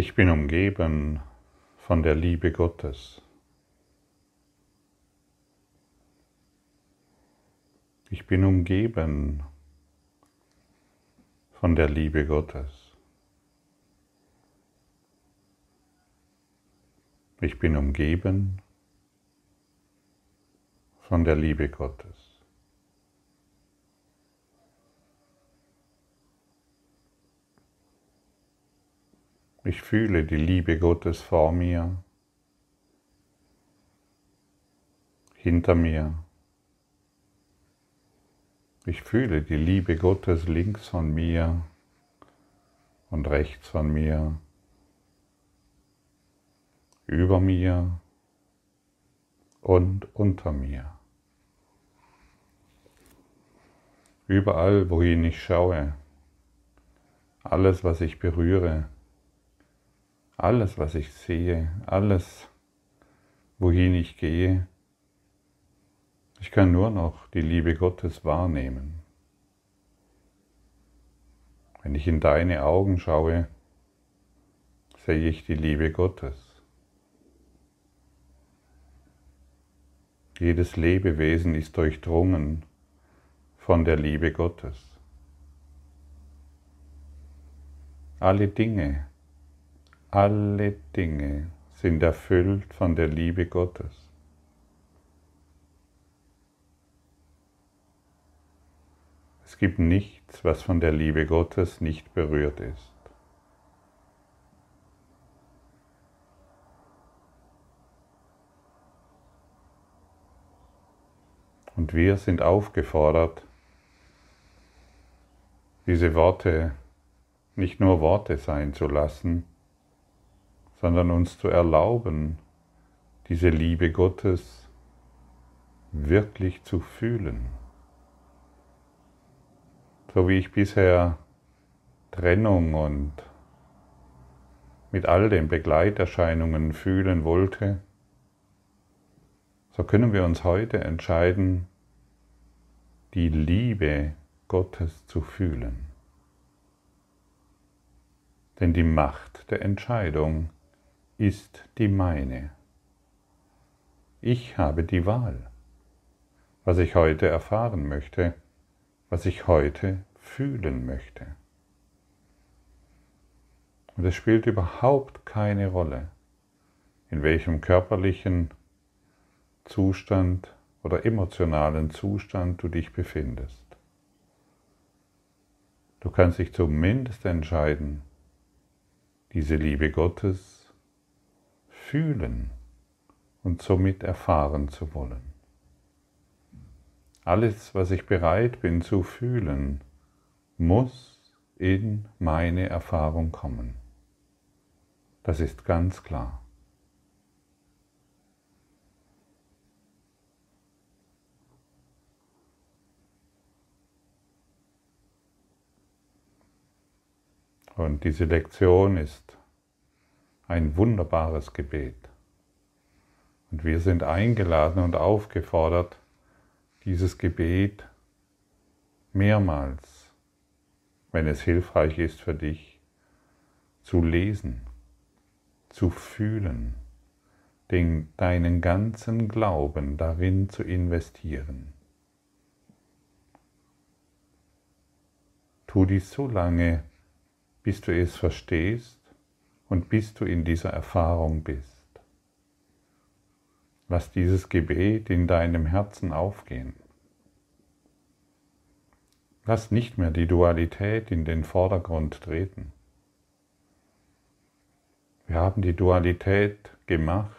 Ich bin umgeben von der Liebe Gottes. Ich bin umgeben von der Liebe Gottes. Ich bin umgeben von der Liebe Gottes. Ich fühle die Liebe Gottes vor mir, hinter mir. Ich fühle die Liebe Gottes links von mir und rechts von mir, über mir und unter mir. Überall, wohin ich schaue, alles, was ich berühre, alles, was ich sehe, alles, wohin ich gehe, ich kann nur noch die Liebe Gottes wahrnehmen. Wenn ich in deine Augen schaue, sehe ich die Liebe Gottes. Jedes Lebewesen ist durchdrungen von der Liebe Gottes. Alle Dinge, alle Dinge sind erfüllt von der Liebe Gottes. Es gibt nichts, was von der Liebe Gottes nicht berührt ist. Und wir sind aufgefordert, diese Worte nicht nur Worte sein zu lassen, sondern uns zu erlauben, diese Liebe Gottes wirklich zu fühlen so wie ich bisher Trennung und mit all den Begleiterscheinungen fühlen wollte, so können wir uns heute entscheiden, die Liebe Gottes zu fühlen. Denn die Macht der Entscheidung ist die meine. Ich habe die Wahl, was ich heute erfahren möchte was ich heute fühlen möchte. Und es spielt überhaupt keine Rolle, in welchem körperlichen Zustand oder emotionalen Zustand du dich befindest. Du kannst dich zumindest entscheiden, diese Liebe Gottes fühlen und somit erfahren zu wollen. Alles, was ich bereit bin zu fühlen, muss in meine Erfahrung kommen. Das ist ganz klar. Und diese Lektion ist ein wunderbares Gebet. Und wir sind eingeladen und aufgefordert, dieses Gebet mehrmals, wenn es hilfreich ist für dich, zu lesen, zu fühlen, den, deinen ganzen Glauben darin zu investieren. Tu dies so lange, bis du es verstehst und bis du in dieser Erfahrung bist. Lass dieses Gebet in deinem Herzen aufgehen. Lass nicht mehr die Dualität in den Vordergrund treten. Wir haben die Dualität gemacht,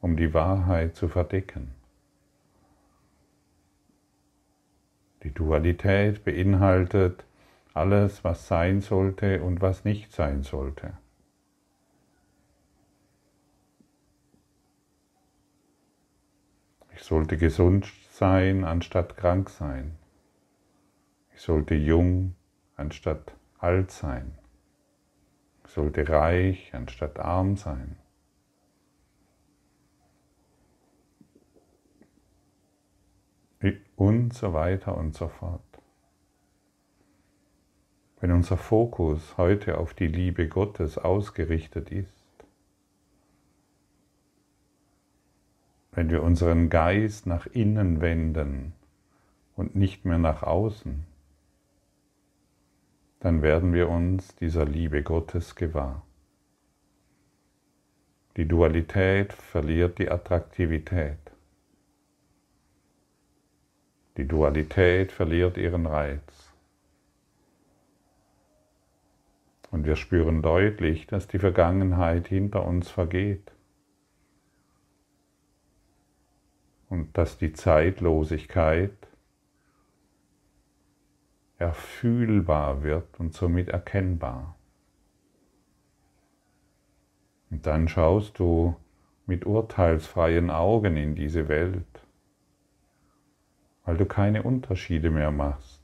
um die Wahrheit zu verdecken. Die Dualität beinhaltet alles, was sein sollte und was nicht sein sollte. Ich sollte gesund sein anstatt krank sein. Ich sollte jung anstatt alt sein. Ich sollte reich anstatt arm sein. Und so weiter und so fort. wenn unser Fokus heute auf die Liebe Gottes ausgerichtet ist, wenn wir unseren Geist nach innen wenden und nicht mehr nach außen, dann werden wir uns dieser Liebe Gottes gewahr. Die Dualität verliert die Attraktivität. Die Dualität verliert ihren Reiz. Und wir spüren deutlich, dass die Vergangenheit hinter uns vergeht und dass die Zeitlosigkeit erfühlbar wird und somit erkennbar. Und dann schaust du mit urteilsfreien Augen in diese Welt weil du keine Unterschiede mehr machst,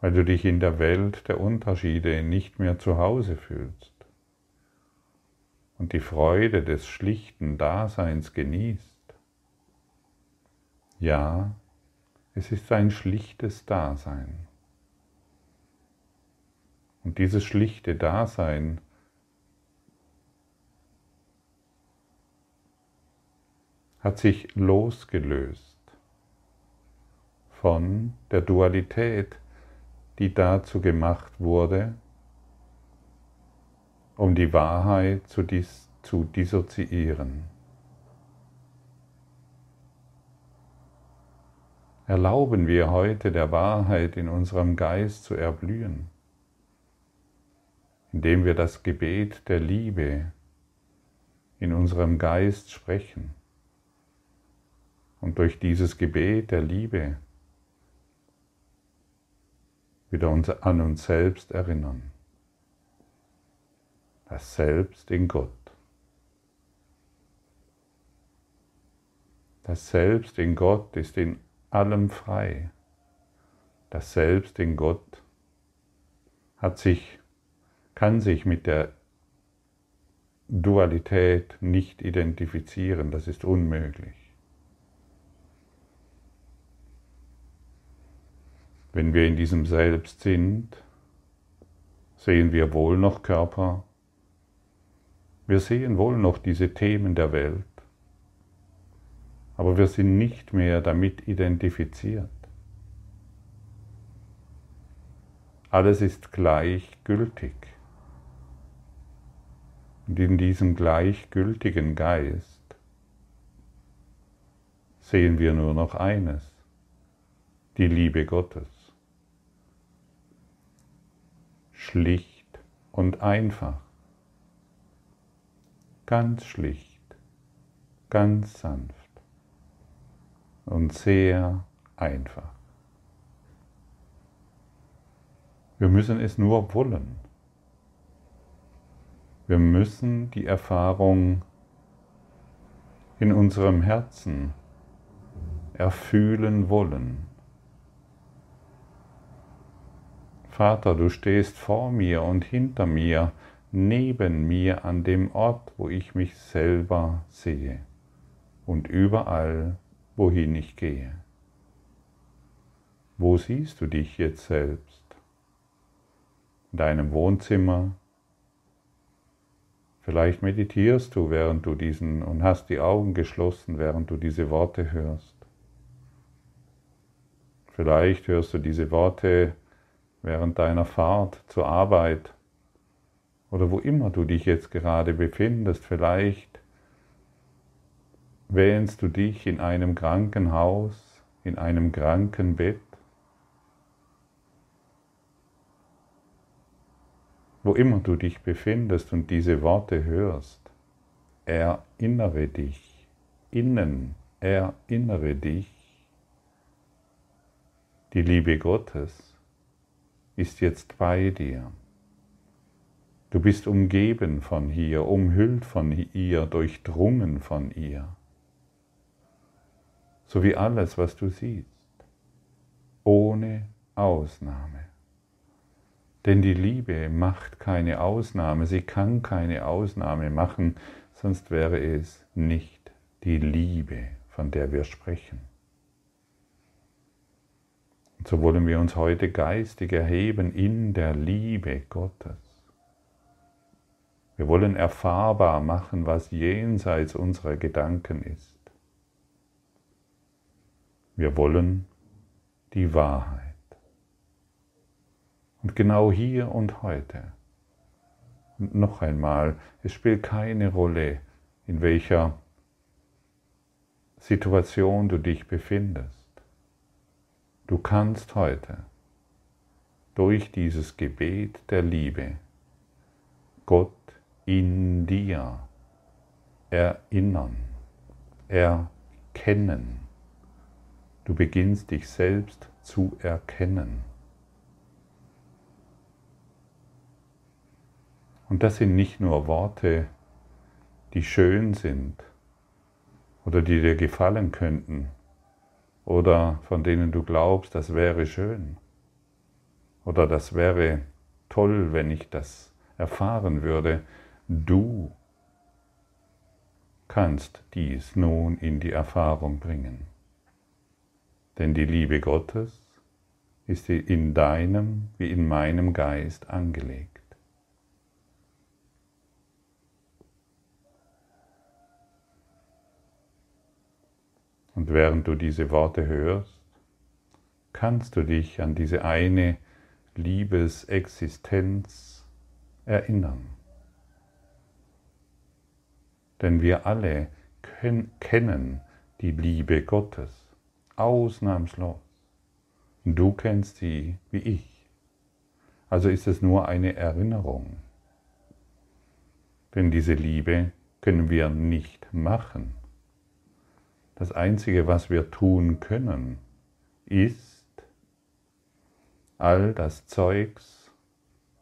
weil du dich in der Welt der Unterschiede nicht mehr zu Hause fühlst die Freude des schlichten Daseins genießt. Ja, es ist ein schlichtes Dasein. Und dieses schlichte Dasein hat sich losgelöst von der Dualität, die dazu gemacht wurde, um die Wahrheit zu, dis zu dissoziieren. Erlauben wir heute der Wahrheit in unserem Geist zu erblühen, indem wir das Gebet der Liebe in unserem Geist sprechen und durch dieses Gebet der Liebe wieder an uns selbst erinnern. Das Selbst in Gott. Das Selbst in Gott ist in allem frei. Das Selbst in Gott hat sich, kann sich mit der Dualität nicht identifizieren, das ist unmöglich. Wenn wir in diesem Selbst sind, sehen wir wohl noch Körper, wir sehen wohl noch diese Themen der Welt, aber wir sind nicht mehr damit identifiziert. Alles ist gleichgültig. Und in diesem gleichgültigen Geist sehen wir nur noch eines, die Liebe Gottes schlicht und einfach, ganz schlicht, ganz sanft und sehr einfach. Wir müssen es nur wollen. Wir müssen die Erfahrung in unserem Herzen erfühlen wollen. Vater, du stehst vor mir und hinter mir, neben mir an dem Ort, wo ich mich selber sehe und überall, wohin ich gehe. Wo siehst du dich jetzt selbst? In deinem Wohnzimmer? Vielleicht meditierst du, während du diesen und hast die Augen geschlossen, während du diese Worte hörst. Vielleicht hörst du diese Worte während deiner Fahrt zur Arbeit oder wo immer du dich jetzt gerade befindest. Vielleicht wähnst du dich in einem Krankenhaus, in einem Krankenbett, wo immer du dich befindest und diese Worte hörst. Erinnere dich, innen erinnere dich, die Liebe Gottes ist jetzt bei dir. Du bist umgeben von ihr, umhüllt von ihr, durchdrungen von ihr. So wie alles, was du siehst, ohne Ausnahme. Denn die Liebe macht keine Ausnahme, sie kann keine Ausnahme machen, sonst wäre es nicht die Liebe, von der wir sprechen. Und so wollen wir uns heute geistig erheben in der Liebe Gottes. Wir wollen erfahrbar machen, was jenseits unserer Gedanken ist. Wir wollen die Wahrheit. Und genau hier und heute. Und noch einmal, es spielt keine Rolle, in welcher Situation du dich befindest. Du kannst heute durch dieses Gebet der Liebe Gott in dir erinnern, erkennen. Du beginnst dich selbst zu erkennen. Und das sind nicht nur Worte, die schön sind oder die dir gefallen könnten oder von denen du glaubst, das wäre schön oder das wäre toll, wenn ich das erfahren würde. Du kannst dies nun in die Erfahrung bringen. Denn die Liebe Gottes ist in deinem wie in meinem Geist angelegt. Und während du diese Worte hörst, kannst du dich an diese eine Liebesexistenz erinnern. Denn wir alle kennen die Liebe Gottes, ausnahmslos. Du kennst sie wie ich. Also ist es nur eine Erinnerung. Denn diese Liebe können wir nicht machen. Das Einzige, was wir tun können, ist all das Zeugs,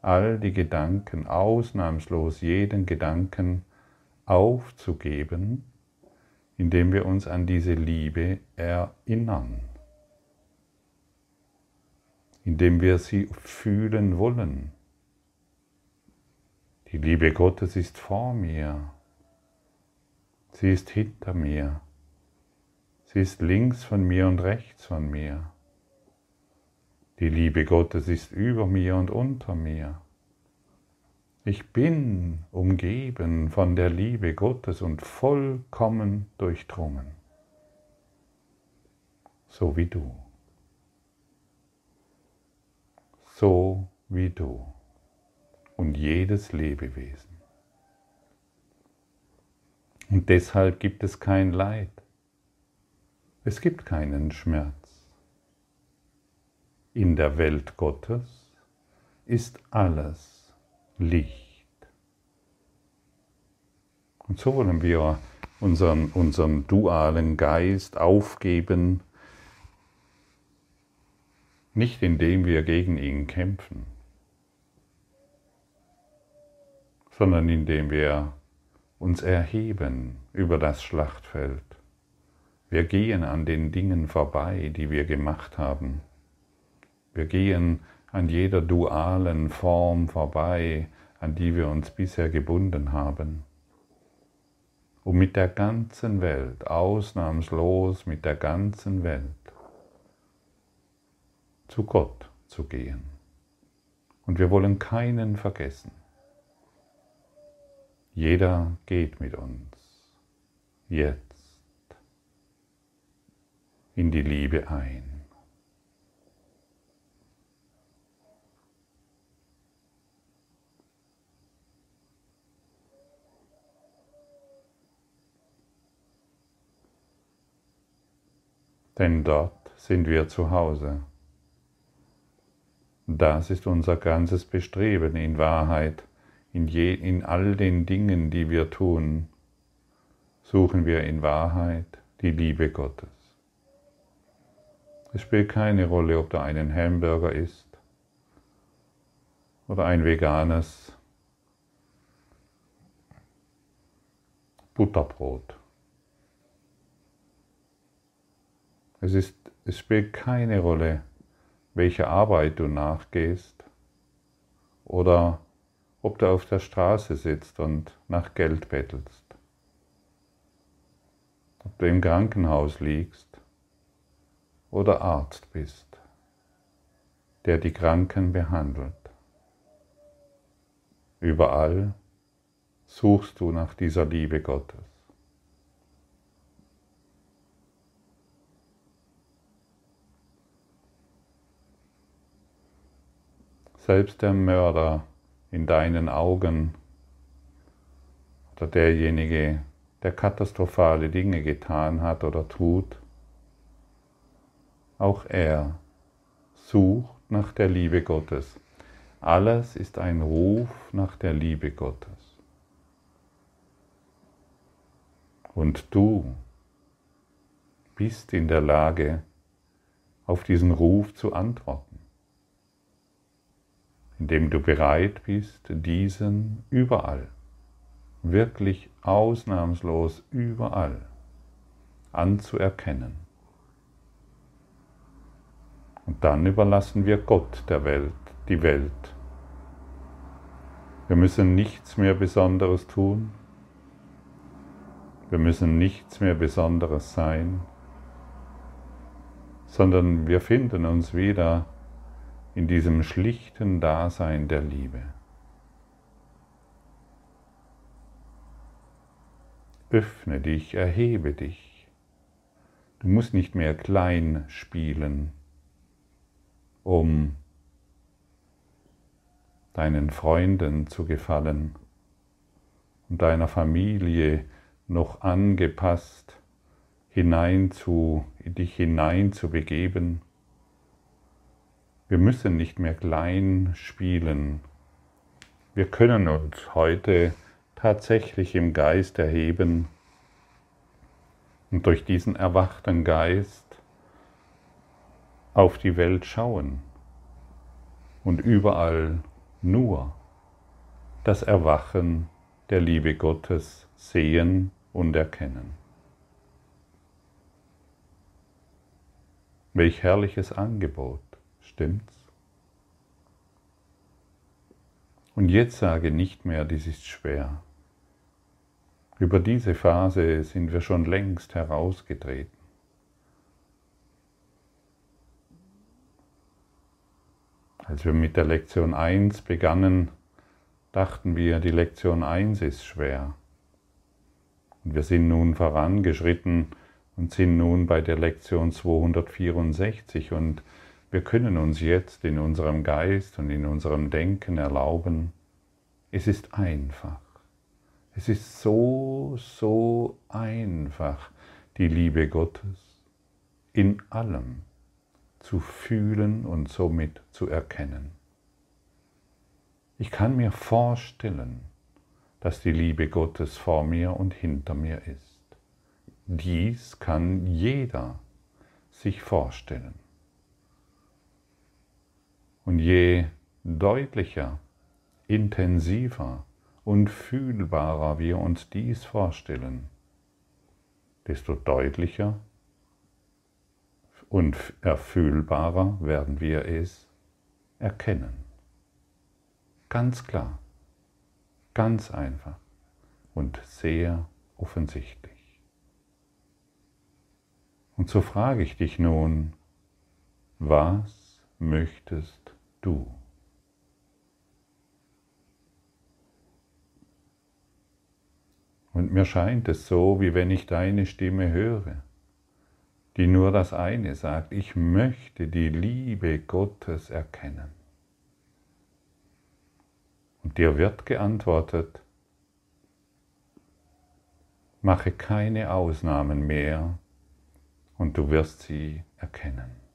all die Gedanken, ausnahmslos jeden Gedanken aufzugeben, indem wir uns an diese Liebe erinnern, indem wir sie fühlen wollen. Die Liebe Gottes ist vor mir, sie ist hinter mir. Sie ist links von mir und rechts von mir. Die Liebe Gottes ist über mir und unter mir. Ich bin umgeben von der Liebe Gottes und vollkommen durchdrungen, so wie du. So wie du und jedes Lebewesen. Und deshalb gibt es kein Leid. Es gibt keinen Schmerz. In der Welt Gottes ist alles Licht. Und so wollen wir unseren, unseren dualen Geist aufgeben, nicht indem wir gegen ihn kämpfen, sondern indem wir uns erheben über das Schlachtfeld wir gehen an den Dingen vorbei, die wir gemacht haben. Wir gehen an jeder dualen Form vorbei, an die wir uns bisher gebunden haben. Um mit der ganzen Welt, ausnahmslos mit der ganzen Welt, zu Gott zu gehen. Und wir wollen keinen vergessen. Jeder geht mit uns. Jetzt in die Liebe ein. Denn dort sind wir zu Hause. Das ist unser ganzes Bestreben in Wahrheit. In, je, in all den Dingen, die wir tun, suchen wir in Wahrheit die Liebe Gottes. Es spielt keine Rolle, ob du einen Hamburger isst oder ein veganes Butterbrot. Es, ist, es spielt keine Rolle, welche Arbeit du nachgehst oder ob du auf der Straße sitzt und nach Geld bettelst, ob du im Krankenhaus liegst oder Arzt bist. der die Kranken behandelt. Überall suchst du nach dieser Liebe Gottes. Selbst der Mörder in deinen Augen oder derjenige, der katastrophale Dinge getan hat oder tut, auch er sucht nach der Liebe Gottes. Alles ist ein Ruf nach der Liebe Gottes. Und du bist in der Lage, auf diesen Ruf zu antworten, indem du bereit bist, diesen überall, wirklich ausnahmslos überall anzuerkennen. Und dann überlassen wir Gott der Welt, die Welt. Wir müssen nichts mehr Besonderes tun. Wir müssen nichts mehr Besonderes sein, sondern wir finden uns wieder in diesem schlichten Dasein der Liebe. Öffne dich, erhebe dich. Du musst nicht mehr klein spielen um deinen Freunden zu gefallen, um deiner Familie noch angepasst hinein zu, dich hinein zu begeben. Wir müssen nicht mehr klein spielen. Wir können uns heute tatsächlich im Geist erheben und durch diesen erwachten Geist auf die Welt schauen und überall nur das Erwachen der Liebe Gottes sehen und erkennen. Welch herrliches Angebot, stimmt's? Und jetzt sage nicht mehr, dies ist schwer. Über diese Phase sind wir schon längst herausgetreten. Als wir mit der Lektion 1 begannen, dachten wir, die Lektion 1 ist schwer. Und wir sind nun vorangeschritten und sind nun bei der Lektion 264 und wir können uns jetzt in unserem Geist und in unserem Denken erlauben, es ist einfach. Es ist so, so einfach, die Liebe Gottes in allem zu fühlen und somit zu erkennen. Ich kann mir vorstellen, dass die Liebe Gottes vor mir und hinter mir ist. Dies kann jeder sich vorstellen. Und je deutlicher, intensiver und fühlbarer wir uns dies vorstellen, desto deutlicher und erfühlbarer werden wir es erkennen. Ganz klar, ganz einfach und sehr offensichtlich. Und so frage ich dich nun, was möchtest du? Und mir scheint es so, wie wenn ich deine Stimme höre die nur das eine sagt, ich möchte die Liebe Gottes erkennen. Und dir wird geantwortet, mache keine Ausnahmen mehr und du wirst sie erkennen.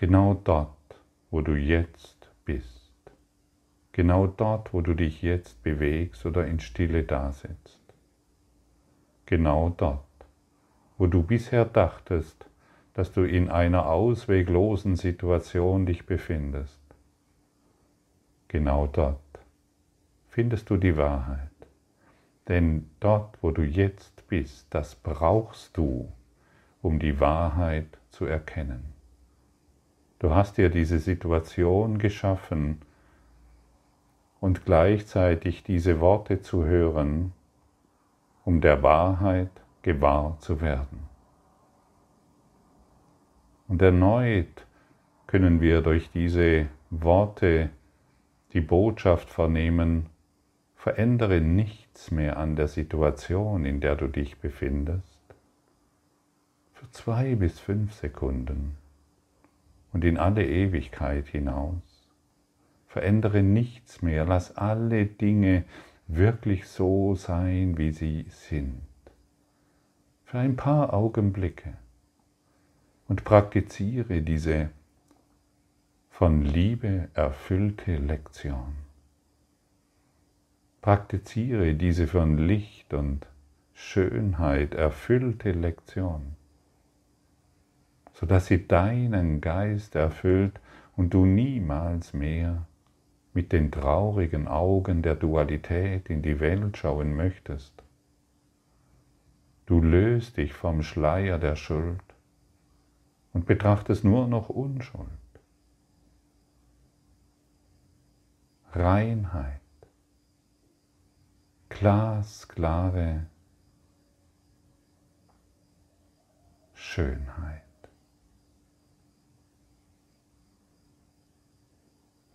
Genau dort, wo du jetzt bist, genau dort, wo du dich jetzt bewegst oder in Stille dasitzt, genau dort wo du bisher dachtest, dass du in einer ausweglosen Situation dich befindest. Genau dort findest du die Wahrheit. Denn dort, wo du jetzt bist, das brauchst du, um die Wahrheit zu erkennen. Du hast dir diese Situation geschaffen und gleichzeitig diese Worte zu hören, um der Wahrheit gewahr zu werden. Und erneut können wir durch diese Worte die Botschaft vernehmen, verändere nichts mehr an der Situation, in der du dich befindest, für zwei bis fünf Sekunden und in alle Ewigkeit hinaus. Verändere nichts mehr, lass alle Dinge wirklich so sein, wie sie sind. Für ein paar Augenblicke. Und praktiziere diese von Liebe erfüllte Lektion. Praktiziere diese von Licht und Schönheit erfüllte Lektion, sodass sie deinen Geist erfüllt und du niemals mehr mit den traurigen Augen der Dualität in die Welt schauen möchtest. Du löst dich vom Schleier der Schuld und betrachtest nur noch Unschuld. Reinheit, glasklare Schönheit.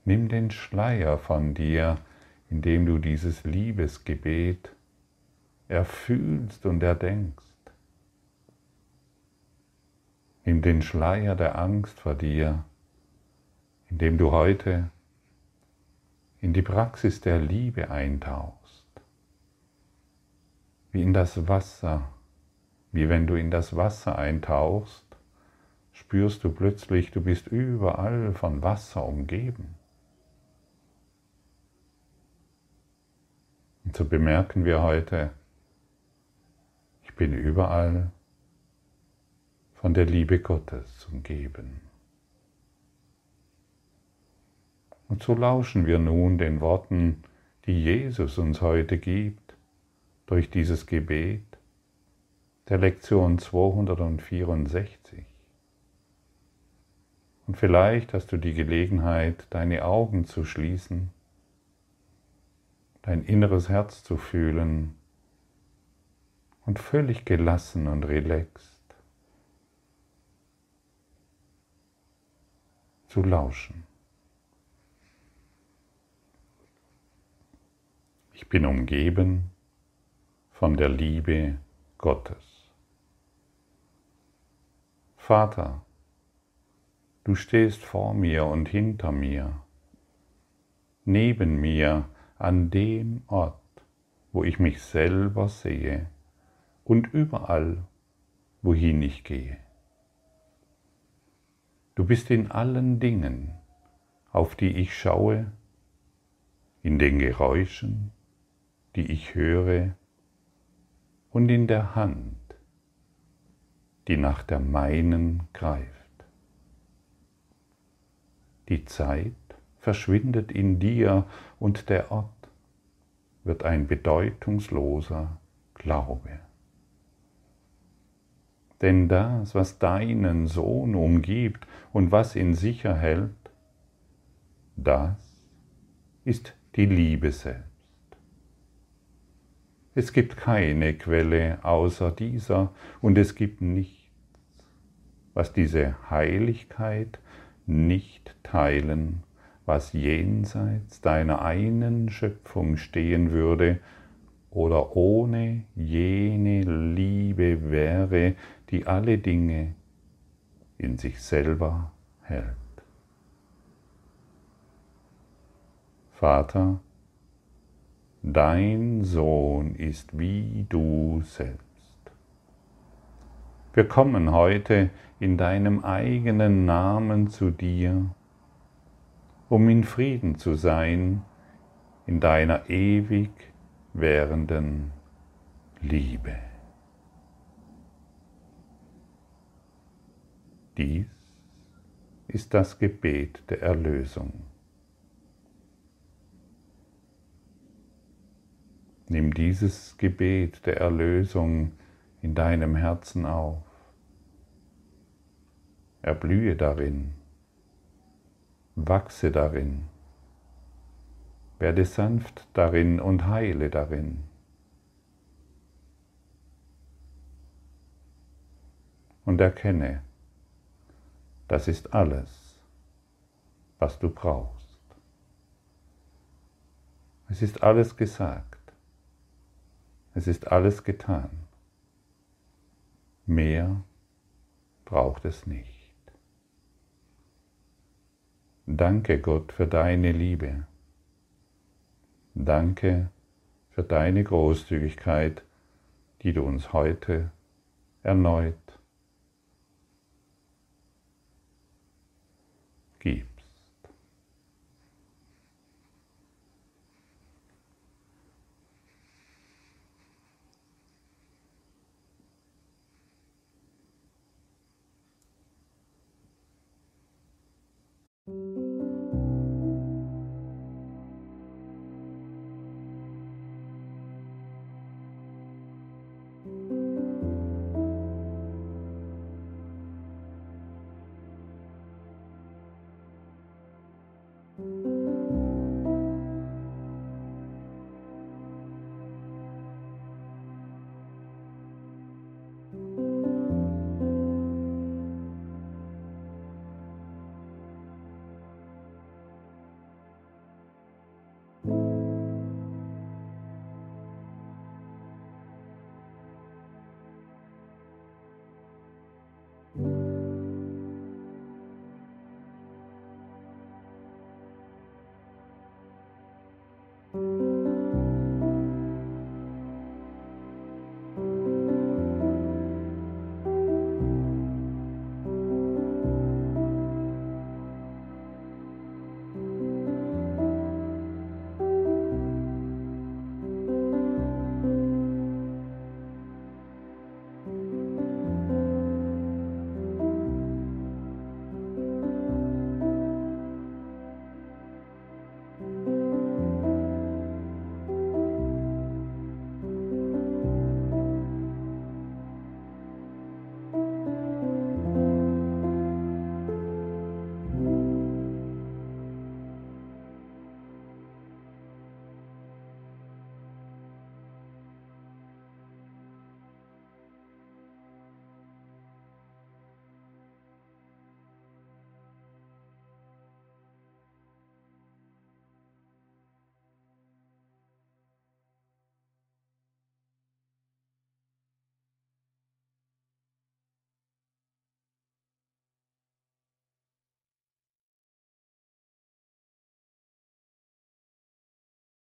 Nimm den Schleier von dir, indem du dieses Liebesgebet erfühlst und erdenkst. Nimm den Schleier der Angst vor dir, indem du heute in die Praxis der Liebe eintauchst, wie in das Wasser, wie wenn du in das Wasser eintauchst, spürst du plötzlich, du bist überall von Wasser umgeben. Und so bemerken wir heute, ich bin überall von der Liebe Gottes umgeben. Und so lauschen wir nun den Worten, die Jesus uns heute gibt, durch dieses Gebet der Lektion 264. Und vielleicht hast du die Gelegenheit, deine Augen zu schließen, dein inneres Herz zu fühlen und völlig gelassen und relaxed zu lauschen. Ich bin umgeben von der Liebe Gottes. Vater, du stehst vor mir und hinter mir, neben mir an dem Ort, wo ich mich selber sehe und überall, wohin ich gehe. Du bist in allen Dingen, auf die ich schaue, in den Geräuschen, die ich höre, und in der Hand, die nach der meinen greift. Die Zeit verschwindet in dir und der Ort wird ein bedeutungsloser Glaube. Denn das, was deinen Sohn umgibt und was ihn sicher hält, das ist die Liebe selbst. Es gibt keine Quelle außer dieser und es gibt nichts, was diese Heiligkeit nicht teilen, was jenseits deiner einen Schöpfung stehen würde oder ohne jene Liebe wäre, die alle Dinge in sich selber hält. Vater, Dein Sohn ist wie du selbst. Wir kommen heute in deinem eigenen Namen zu dir, um in Frieden zu sein in deiner ewig währenden Liebe. Dies ist das Gebet der Erlösung. Nimm dieses Gebet der Erlösung in deinem Herzen auf. Erblühe darin, wachse darin, werde sanft darin und heile darin. Und erkenne, das ist alles, was du brauchst. Es ist alles gesagt. Es ist alles getan. Mehr braucht es nicht. Danke Gott für deine Liebe. Danke für deine Großzügigkeit, die du uns heute erneut